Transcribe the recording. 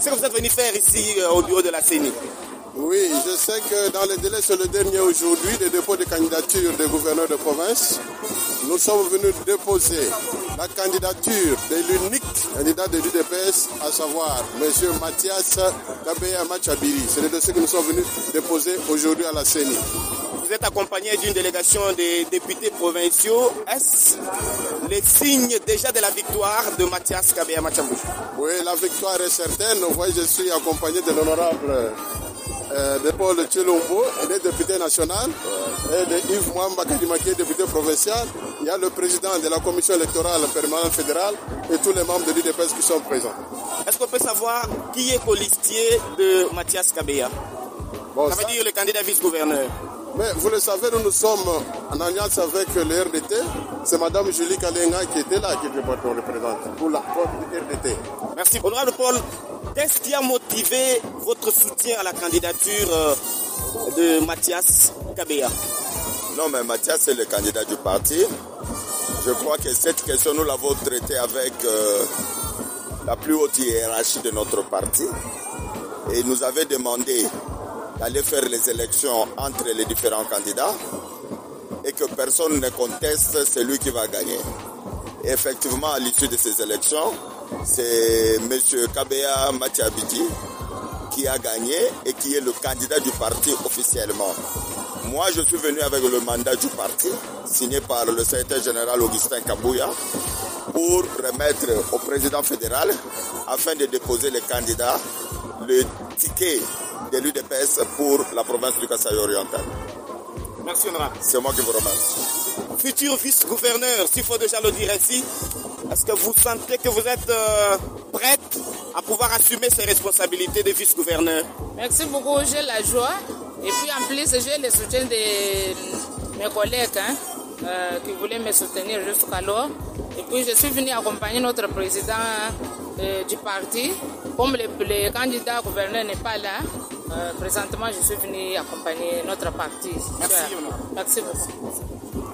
ce que vous êtes venu faire ici euh, au bureau de la CENI. Oui, je sais que dans les délais, c'est le dernier aujourd'hui, des dépôts de candidature des gouverneurs de province. Nous sommes venus déposer la candidature de l'unique candidat de l'UDPS, à savoir M. Mathias Kabeya Machabiri. C'est le dossier que nous sommes venus déposer aujourd'hui à la CENI. Vous êtes accompagné d'une délégation des députés provinciaux. Est-ce les signes déjà de la victoire de Mathias Kabeya Machabiri Oui, la victoire est certaine. Vous voyez, je suis accompagné de l'honorable euh, de Paul Tchilombo, il est député national, et de Yves Mwamba Kadimaki, député provincial. Il y a le président de la commission électorale permanente fédérale et tous les membres de l'UDPS qui sont présents. Est-ce qu'on peut savoir qui est colistier de Mathias Kabeya Bon, Ça veut ça- dire le candidat vice-gouverneur. mais vous le savez, nous, nous sommes en alliance avec le RDT. C'est Madame Julie Kalenga qui était là, qui était votre représentante pour la pour le RDT. Merci. Honorable Paul, qu'est-ce qui a motivé votre soutien à la candidature euh, de Mathias Kabeya Non, mais Mathias, c'est le candidat du parti. Je crois que cette question, nous l'avons traitée avec euh, la plus haute hiérarchie de notre parti. Et il nous avait demandé d'aller faire les élections entre les différents candidats et que personne ne conteste celui qui va gagner. Et effectivement, à l'issue de ces élections, c'est M. Kabeya Matiabidi qui a gagné et qui est le candidat du parti officiellement. Moi, je suis venu avec le mandat du parti, signé par le secrétaire général Augustin Kabouya, pour remettre au président fédéral afin de déposer les candidats le ticket de l'UDPS pour la province du Kasaï oriental. Merci. C'est moi qui vous remercie. Futur vice-gouverneur, s'il faut déjà le dire ainsi, est-ce que vous sentez que vous êtes euh, prête à pouvoir assumer ces responsabilités de vice-gouverneur? Merci beaucoup, j'ai la joie. Et puis en plus, j'ai le soutien de mes collègues hein, euh, qui voulaient me soutenir jusqu'alors. Et puis je suis venu accompagner notre président euh, du parti. Comme le, le candidat gouverneur n'est pas là, euh, présentement je suis venu accompagner notre parti. Merci, Merci beaucoup.